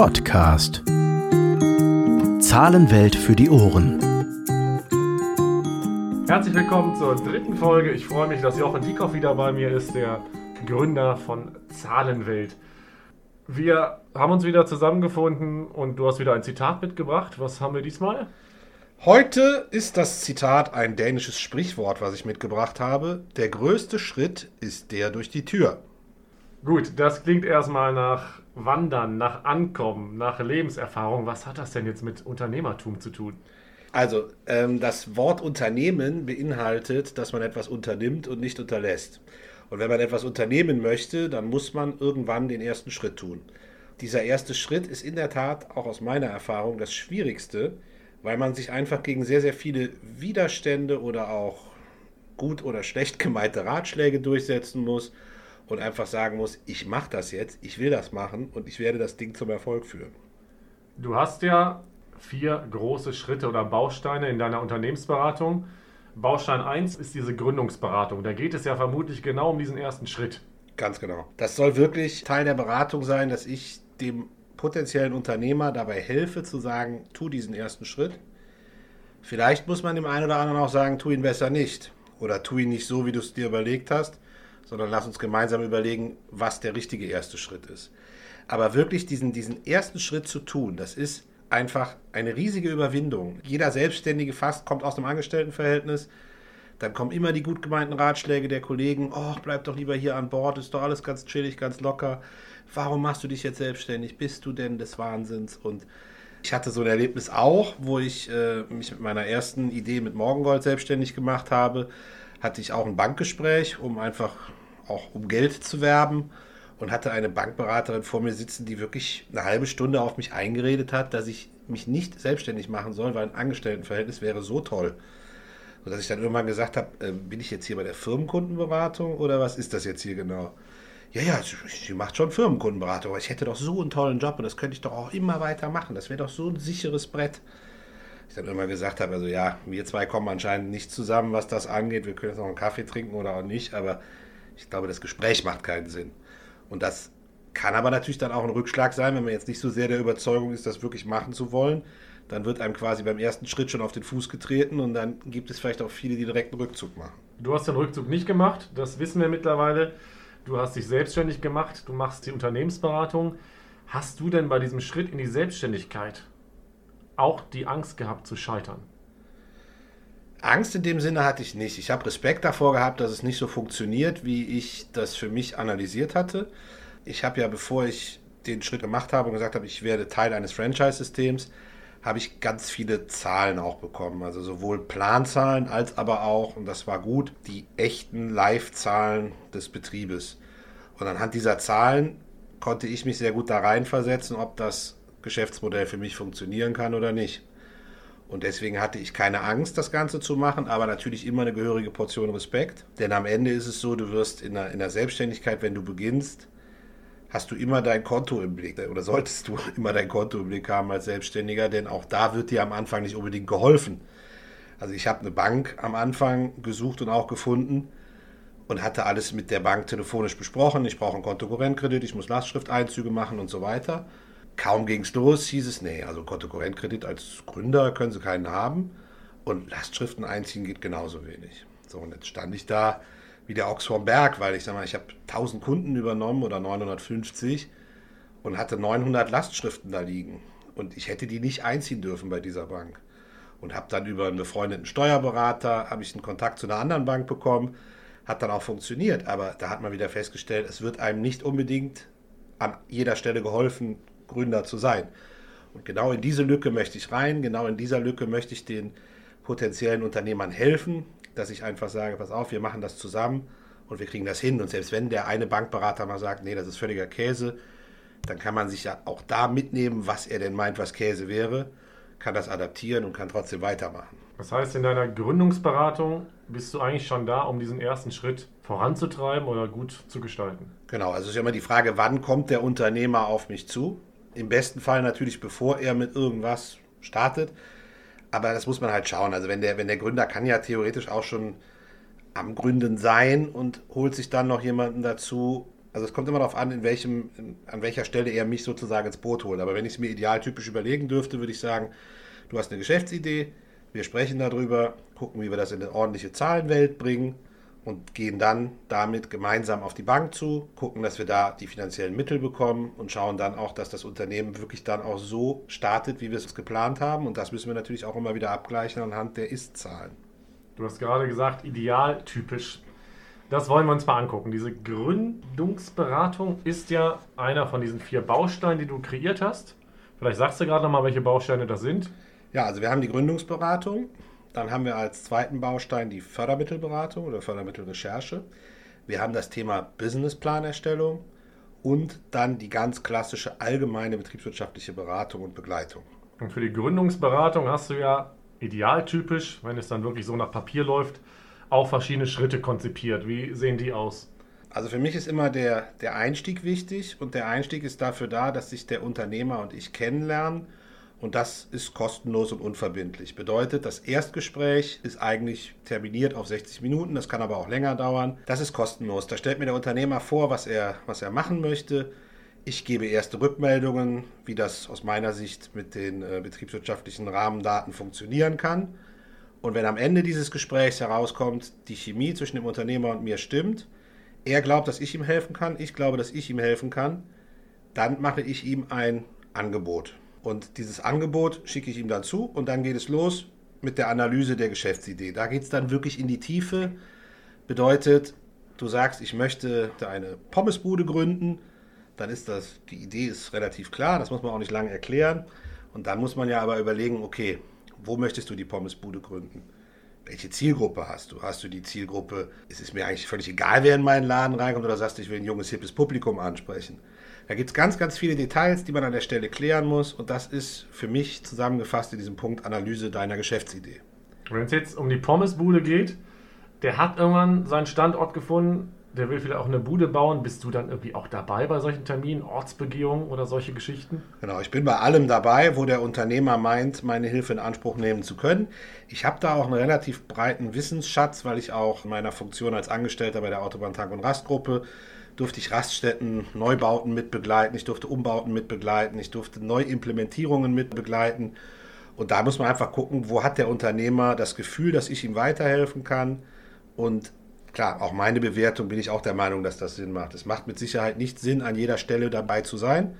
Podcast. Zahlenwelt für die Ohren. Herzlich willkommen zur dritten Folge. Ich freue mich, dass Jochen Diekoff wieder bei mir ist, der Gründer von Zahlenwelt. Wir haben uns wieder zusammengefunden und du hast wieder ein Zitat mitgebracht. Was haben wir diesmal? Heute ist das Zitat ein dänisches Sprichwort, was ich mitgebracht habe. Der größte Schritt ist der durch die Tür. Gut, das klingt erstmal nach Wandern, nach Ankommen, nach Lebenserfahrung. Was hat das denn jetzt mit Unternehmertum zu tun? Also, ähm, das Wort Unternehmen beinhaltet, dass man etwas unternimmt und nicht unterlässt. Und wenn man etwas unternehmen möchte, dann muss man irgendwann den ersten Schritt tun. Dieser erste Schritt ist in der Tat auch aus meiner Erfahrung das Schwierigste, weil man sich einfach gegen sehr, sehr viele Widerstände oder auch gut oder schlecht gemeinte Ratschläge durchsetzen muss und einfach sagen muss, ich mache das jetzt, ich will das machen und ich werde das Ding zum Erfolg führen. Du hast ja vier große Schritte oder Bausteine in deiner Unternehmensberatung. Baustein 1 ist diese Gründungsberatung. Da geht es ja vermutlich genau um diesen ersten Schritt. Ganz genau. Das soll wirklich Teil der Beratung sein, dass ich dem potenziellen Unternehmer dabei helfe zu sagen, tu diesen ersten Schritt. Vielleicht muss man dem einen oder anderen auch sagen, tu ihn besser nicht. Oder tu ihn nicht so, wie du es dir überlegt hast, sondern lass uns gemeinsam überlegen, was der richtige erste Schritt ist. Aber wirklich diesen, diesen ersten Schritt zu tun, das ist einfach eine riesige Überwindung. Jeder Selbstständige fast kommt aus einem Angestelltenverhältnis. Dann kommen immer die gut gemeinten Ratschläge der Kollegen. Oh, bleib doch lieber hier an Bord, ist doch alles ganz chillig, ganz locker. Warum machst du dich jetzt selbstständig? Bist du denn des Wahnsinns? Und ich hatte so ein Erlebnis auch, wo ich äh, mich mit meiner ersten Idee mit Morgengold selbstständig gemacht habe. Hatte ich auch ein Bankgespräch, um einfach auch um Geld zu werben und hatte eine Bankberaterin vor mir sitzen, die wirklich eine halbe Stunde auf mich eingeredet hat, dass ich mich nicht selbstständig machen soll, weil ein Angestelltenverhältnis wäre so toll. Sodass ich dann irgendwann gesagt habe, äh, bin ich jetzt hier bei der Firmenkundenberatung oder was ist das jetzt hier genau? Ja, ja, sie macht schon Firmenkundenberatung, aber ich hätte doch so einen tollen Job und das könnte ich doch auch immer weiter machen. Das wäre doch so ein sicheres Brett. Ich dann immer gesagt habe, also ja, wir zwei kommen anscheinend nicht zusammen, was das angeht. Wir können jetzt noch einen Kaffee trinken oder auch nicht, aber ich glaube, das Gespräch macht keinen Sinn. Und das kann aber natürlich dann auch ein Rückschlag sein, wenn man jetzt nicht so sehr der Überzeugung ist, das wirklich machen zu wollen. Dann wird einem quasi beim ersten Schritt schon auf den Fuß getreten und dann gibt es vielleicht auch viele, die direkt einen Rückzug machen. Du hast den Rückzug nicht gemacht, das wissen wir mittlerweile. Du hast dich selbstständig gemacht, du machst die Unternehmensberatung. Hast du denn bei diesem Schritt in die Selbstständigkeit auch die Angst gehabt zu scheitern? Angst in dem Sinne hatte ich nicht. Ich habe Respekt davor gehabt, dass es nicht so funktioniert, wie ich das für mich analysiert hatte. Ich habe ja, bevor ich den Schritt gemacht habe und gesagt habe, ich werde Teil eines Franchise-Systems, habe ich ganz viele Zahlen auch bekommen. Also sowohl Planzahlen als aber auch, und das war gut, die echten Live-Zahlen des Betriebes. Und anhand dieser Zahlen konnte ich mich sehr gut da reinversetzen, ob das Geschäftsmodell für mich funktionieren kann oder nicht. Und deswegen hatte ich keine Angst, das Ganze zu machen, aber natürlich immer eine gehörige Portion Respekt. Denn am Ende ist es so, du wirst in der, in der Selbstständigkeit, wenn du beginnst, hast du immer dein Konto im Blick oder solltest du immer dein Konto im Blick haben als Selbstständiger, denn auch da wird dir am Anfang nicht unbedingt geholfen. Also ich habe eine Bank am Anfang gesucht und auch gefunden und hatte alles mit der Bank telefonisch besprochen. Ich brauche einen Kontokorrentkredit, ich muss Lastschrifteinzüge machen und so weiter. Kaum ging es los, hieß es, nee, also Kontokorrentkredit als Gründer können Sie keinen haben und Lastschriften einziehen geht genauso wenig. So, und jetzt stand ich da wie der Ochs vom Berg, weil ich sag mal, ich habe 1000 Kunden übernommen oder 950 und hatte 900 Lastschriften da liegen. Und ich hätte die nicht einziehen dürfen bei dieser Bank. Und habe dann über einen befreundeten Steuerberater, habe ich einen Kontakt zu einer anderen Bank bekommen, hat dann auch funktioniert. Aber da hat man wieder festgestellt, es wird einem nicht unbedingt an jeder Stelle geholfen, Gründer zu sein. Und genau in diese Lücke möchte ich rein, genau in dieser Lücke möchte ich den potenziellen Unternehmern helfen, dass ich einfach sage, pass auf, wir machen das zusammen und wir kriegen das hin. Und selbst wenn der eine Bankberater mal sagt, nee, das ist völliger Käse, dann kann man sich ja auch da mitnehmen, was er denn meint, was Käse wäre, kann das adaptieren und kann trotzdem weitermachen. Das heißt, in deiner Gründungsberatung bist du eigentlich schon da, um diesen ersten Schritt voranzutreiben oder gut zu gestalten? Genau, also es ist ja immer die Frage, wann kommt der Unternehmer auf mich zu? Im besten Fall natürlich, bevor er mit irgendwas startet. Aber das muss man halt schauen. Also wenn der, wenn der Gründer kann ja theoretisch auch schon am Gründen sein und holt sich dann noch jemanden dazu, Also es kommt immer darauf an, in welchem, in, an welcher Stelle er mich sozusagen ins Boot holt. Aber wenn ich es mir idealtypisch überlegen dürfte, würde ich sagen, du hast eine Geschäftsidee, wir sprechen darüber, gucken, wie wir das in eine ordentliche Zahlenwelt bringen und gehen dann damit gemeinsam auf die Bank zu, gucken, dass wir da die finanziellen Mittel bekommen und schauen dann auch, dass das Unternehmen wirklich dann auch so startet, wie wir es geplant haben. Und das müssen wir natürlich auch immer wieder abgleichen anhand der Ist-Zahlen. Du hast gerade gesagt, idealtypisch. Das wollen wir uns mal angucken. Diese Gründungsberatung ist ja einer von diesen vier Bausteinen, die du kreiert hast. Vielleicht sagst du gerade nochmal, welche Bausteine das sind. Ja, also wir haben die Gründungsberatung. Dann haben wir als zweiten Baustein die Fördermittelberatung oder Fördermittelrecherche. Wir haben das Thema Businessplanerstellung und dann die ganz klassische allgemeine betriebswirtschaftliche Beratung und Begleitung. Und für die Gründungsberatung hast du ja idealtypisch, wenn es dann wirklich so nach Papier läuft, auch verschiedene Schritte konzipiert. Wie sehen die aus? Also für mich ist immer der, der Einstieg wichtig und der Einstieg ist dafür da, dass sich der Unternehmer und ich kennenlernen und das ist kostenlos und unverbindlich. Bedeutet, das Erstgespräch ist eigentlich terminiert auf 60 Minuten, das kann aber auch länger dauern. Das ist kostenlos. Da stellt mir der Unternehmer vor, was er, was er machen möchte. Ich gebe erste Rückmeldungen, wie das aus meiner Sicht mit den äh, betriebswirtschaftlichen Rahmendaten funktionieren kann. Und wenn am Ende dieses Gesprächs herauskommt, die Chemie zwischen dem Unternehmer und mir stimmt, er glaubt, dass ich ihm helfen kann, ich glaube, dass ich ihm helfen kann, dann mache ich ihm ein Angebot. Und dieses Angebot schicke ich ihm dann zu und dann geht es los mit der Analyse der Geschäftsidee. Da geht es dann wirklich in die Tiefe. Bedeutet, du sagst, ich möchte eine Pommesbude gründen, dann ist das, die Idee ist relativ klar, das muss man auch nicht lange erklären. Und dann muss man ja aber überlegen, okay, wo möchtest du die Pommesbude gründen? Welche Zielgruppe hast du? Hast du die Zielgruppe, es ist mir eigentlich völlig egal, wer in meinen Laden reinkommt, oder sagst du, ich will ein junges, hippes Publikum ansprechen? Da gibt es ganz, ganz viele Details, die man an der Stelle klären muss. Und das ist für mich zusammengefasst in diesem Punkt Analyse deiner Geschäftsidee. Wenn es jetzt um die Pommesbude geht, der hat irgendwann seinen Standort gefunden, der will vielleicht auch eine Bude bauen. Bist du dann irgendwie auch dabei bei solchen Terminen, Ortsbegehungen oder solche Geschichten? Genau, ich bin bei allem dabei, wo der Unternehmer meint, meine Hilfe in Anspruch nehmen zu können. Ich habe da auch einen relativ breiten Wissensschatz, weil ich auch in meiner Funktion als Angestellter bei der Autobahn Tank- und Rastgruppe durfte ich Raststätten, Neubauten mitbegleiten, ich durfte Umbauten mitbegleiten, ich durfte Neuimplementierungen mitbegleiten. Und da muss man einfach gucken, wo hat der Unternehmer das Gefühl, dass ich ihm weiterhelfen kann. Und klar, auch meine Bewertung bin ich auch der Meinung, dass das Sinn macht. Es macht mit Sicherheit nicht Sinn, an jeder Stelle dabei zu sein.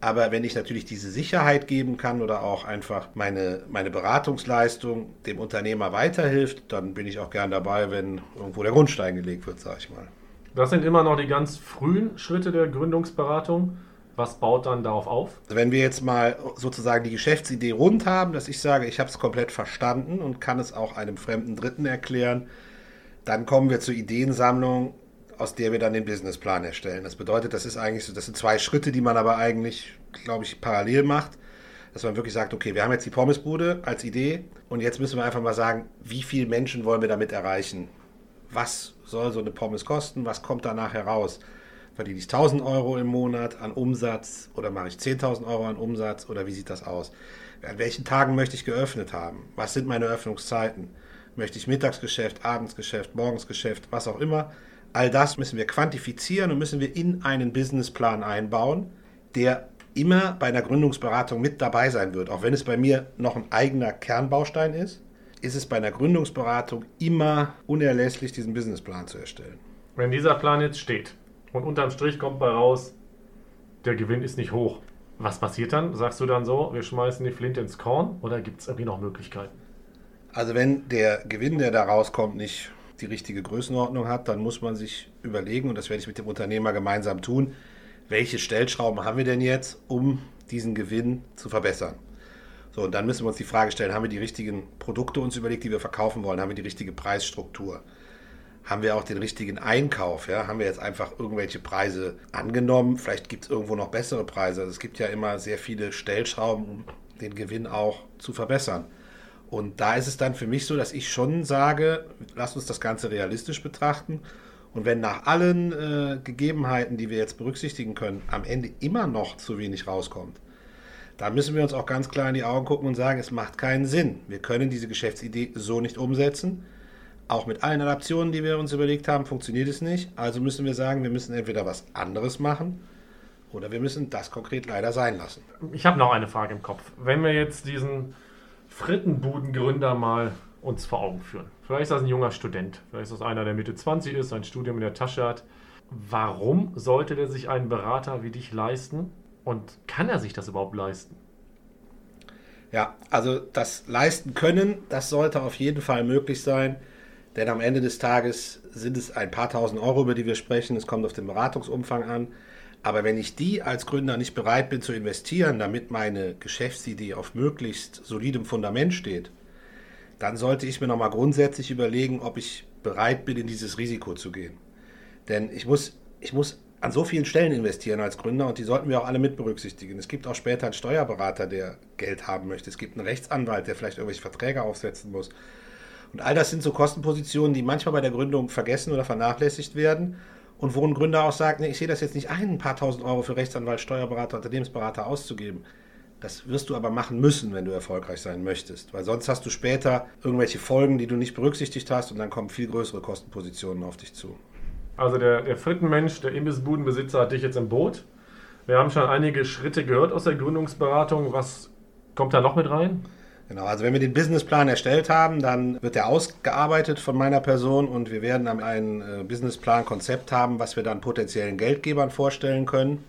Aber wenn ich natürlich diese Sicherheit geben kann oder auch einfach meine, meine Beratungsleistung dem Unternehmer weiterhilft, dann bin ich auch gern dabei, wenn irgendwo der Grundstein gelegt wird, sage ich mal. Das sind immer noch die ganz frühen Schritte der Gründungsberatung. Was baut dann darauf auf? Wenn wir jetzt mal sozusagen die Geschäftsidee rund haben, dass ich sage, ich habe es komplett verstanden und kann es auch einem fremden Dritten erklären, dann kommen wir zur Ideensammlung, aus der wir dann den Businessplan erstellen. Das bedeutet, das ist eigentlich so, das sind zwei Schritte, die man aber eigentlich, glaube ich, parallel macht. Dass man wirklich sagt, okay, wir haben jetzt die Pommesbude als Idee und jetzt müssen wir einfach mal sagen, wie viele Menschen wollen wir damit erreichen? Was soll so eine Pommes kosten? Was kommt danach heraus? Verdiene ich 1000 Euro im Monat an Umsatz oder mache ich 10.000 Euro an Umsatz oder wie sieht das aus? An welchen Tagen möchte ich geöffnet haben? Was sind meine Öffnungszeiten? Möchte ich Mittagsgeschäft, Abendsgeschäft, Morgensgeschäft, was auch immer? All das müssen wir quantifizieren und müssen wir in einen Businessplan einbauen, der immer bei einer Gründungsberatung mit dabei sein wird, auch wenn es bei mir noch ein eigener Kernbaustein ist ist es bei einer Gründungsberatung immer unerlässlich, diesen Businessplan zu erstellen. Wenn dieser Plan jetzt steht und unterm Strich kommt bei raus, der Gewinn ist nicht hoch, was passiert dann? Sagst du dann so, wir schmeißen die Flinte ins Korn oder gibt es irgendwie noch Möglichkeiten? Also wenn der Gewinn, der da rauskommt, nicht die richtige Größenordnung hat, dann muss man sich überlegen, und das werde ich mit dem Unternehmer gemeinsam tun, welche Stellschrauben haben wir denn jetzt, um diesen Gewinn zu verbessern. So, und dann müssen wir uns die Frage stellen, haben wir die richtigen Produkte uns überlegt, die wir verkaufen wollen? Haben wir die richtige Preisstruktur? Haben wir auch den richtigen Einkauf? Ja? Haben wir jetzt einfach irgendwelche Preise angenommen? Vielleicht gibt es irgendwo noch bessere Preise. Also es gibt ja immer sehr viele Stellschrauben, um den Gewinn auch zu verbessern. Und da ist es dann für mich so, dass ich schon sage, lass uns das Ganze realistisch betrachten. Und wenn nach allen äh, Gegebenheiten, die wir jetzt berücksichtigen können, am Ende immer noch zu wenig rauskommt, da müssen wir uns auch ganz klar in die Augen gucken und sagen, es macht keinen Sinn. Wir können diese Geschäftsidee so nicht umsetzen. Auch mit allen Adaptionen, die wir uns überlegt haben, funktioniert es nicht. Also müssen wir sagen, wir müssen entweder was anderes machen oder wir müssen das konkret leider sein lassen. Ich habe noch eine Frage im Kopf. Wenn wir jetzt diesen Frittenbudengründer mal uns vor Augen führen. Vielleicht ist das ein junger Student, vielleicht ist das einer, der Mitte 20 ist, ein Studium in der Tasche hat. Warum sollte der sich einen Berater wie dich leisten? Und kann er sich das überhaupt leisten? Ja, also das leisten können, das sollte auf jeden Fall möglich sein, denn am Ende des Tages sind es ein paar tausend Euro, über die wir sprechen. Es kommt auf den Beratungsumfang an. Aber wenn ich die als Gründer nicht bereit bin zu investieren, damit meine Geschäftsidee auf möglichst solidem Fundament steht, dann sollte ich mir nochmal grundsätzlich überlegen, ob ich bereit bin, in dieses Risiko zu gehen. Denn ich muss, ich muss an so vielen Stellen investieren als Gründer und die sollten wir auch alle mit berücksichtigen. Es gibt auch später einen Steuerberater, der Geld haben möchte. Es gibt einen Rechtsanwalt, der vielleicht irgendwelche Verträge aufsetzen muss. Und all das sind so Kostenpositionen, die manchmal bei der Gründung vergessen oder vernachlässigt werden und wo ein Gründer auch sagt, nee, ich sehe das jetzt nicht ein, ein paar tausend Euro für Rechtsanwalt, Steuerberater, Unternehmensberater auszugeben. Das wirst du aber machen müssen, wenn du erfolgreich sein möchtest, weil sonst hast du später irgendwelche Folgen, die du nicht berücksichtigt hast und dann kommen viel größere Kostenpositionen auf dich zu. Also der, der Frittenmensch, der Imbissbudenbesitzer hat dich jetzt im Boot. Wir haben schon einige Schritte gehört aus der Gründungsberatung. Was kommt da noch mit rein? Genau, also wenn wir den Businessplan erstellt haben, dann wird der ausgearbeitet von meiner Person und wir werden ein äh, Businessplan-Konzept haben, was wir dann potenziellen Geldgebern vorstellen können.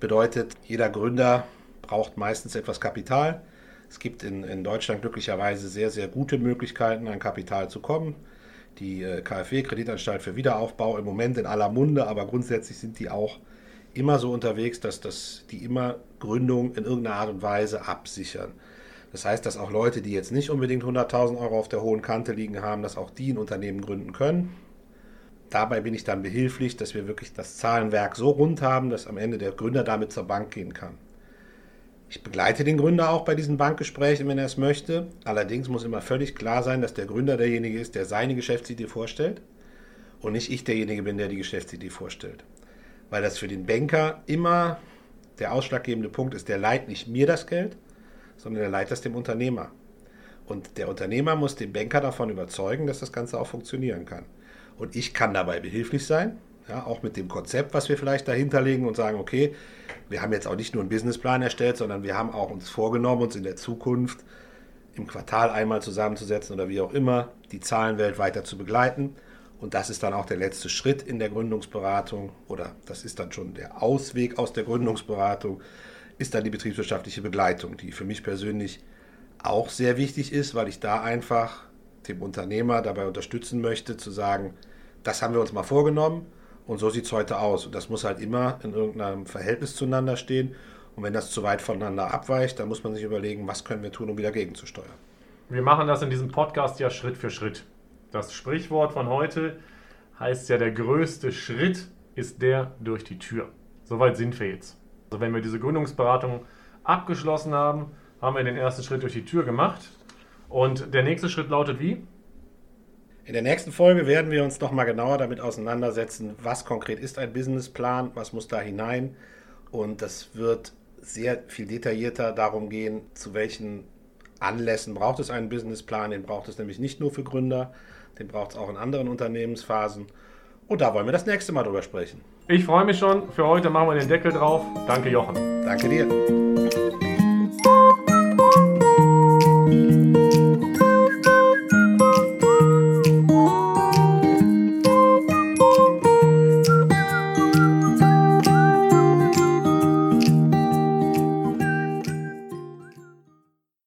Bedeutet, jeder Gründer braucht meistens etwas Kapital. Es gibt in, in Deutschland glücklicherweise sehr, sehr gute Möglichkeiten, an Kapital zu kommen. Die äh, KfW, Kreditanstalt für Wiederaufbau, im Moment in aller Munde, aber grundsätzlich sind die auch immer so unterwegs, dass das, die immer Gründung in irgendeiner Art und Weise absichern. Das heißt, dass auch Leute, die jetzt nicht unbedingt 100.000 Euro auf der hohen Kante liegen haben, dass auch die ein Unternehmen gründen können. Dabei bin ich dann behilflich, dass wir wirklich das Zahlenwerk so rund haben, dass am Ende der Gründer damit zur Bank gehen kann. Ich begleite den Gründer auch bei diesen Bankgesprächen, wenn er es möchte. Allerdings muss immer völlig klar sein, dass der Gründer derjenige ist, der seine Geschäftsidee vorstellt und nicht ich derjenige bin, der die Geschäftsidee vorstellt. Weil das für den Banker immer der ausschlaggebende Punkt ist, der leiht nicht mir das Geld, sondern er leiht das dem Unternehmer. Und der Unternehmer muss den Banker davon überzeugen, dass das Ganze auch funktionieren kann. Und ich kann dabei behilflich sein, ja, auch mit dem Konzept, was wir vielleicht dahinter legen und sagen, okay, wir haben jetzt auch nicht nur einen Businessplan erstellt, sondern wir haben auch uns vorgenommen, uns in der Zukunft im Quartal einmal zusammenzusetzen oder wie auch immer, die Zahlenwelt weiter zu begleiten. Und das ist dann auch der letzte Schritt in der Gründungsberatung oder das ist dann schon der Ausweg aus der Gründungsberatung, ist dann die betriebswirtschaftliche Begleitung, die für mich persönlich auch sehr wichtig ist, weil ich da einfach dem Unternehmer dabei unterstützen möchte, zu sagen, das haben wir uns mal vorgenommen und so sieht es heute aus. Und das muss halt immer in irgendeinem Verhältnis zueinander stehen. Und wenn das zu weit voneinander abweicht, dann muss man sich überlegen, was können wir tun, um wieder gegenzusteuern. Wir machen das in diesem Podcast ja Schritt für Schritt. Das Sprichwort von heute heißt ja, der größte Schritt ist der durch die Tür. Soweit sind wir jetzt. Also wenn wir diese Gründungsberatung abgeschlossen haben, haben wir den ersten Schritt durch die Tür gemacht. Und der nächste Schritt lautet wie? In der nächsten Folge werden wir uns noch mal genauer damit auseinandersetzen, was konkret ist ein Businessplan, was muss da hinein. Und das wird sehr viel detaillierter darum gehen, zu welchen Anlässen braucht es einen Businessplan. Den braucht es nämlich nicht nur für Gründer, den braucht es auch in anderen Unternehmensphasen. Und da wollen wir das nächste Mal drüber sprechen. Ich freue mich schon. Für heute machen wir den Deckel drauf. Danke, Jochen. Danke dir.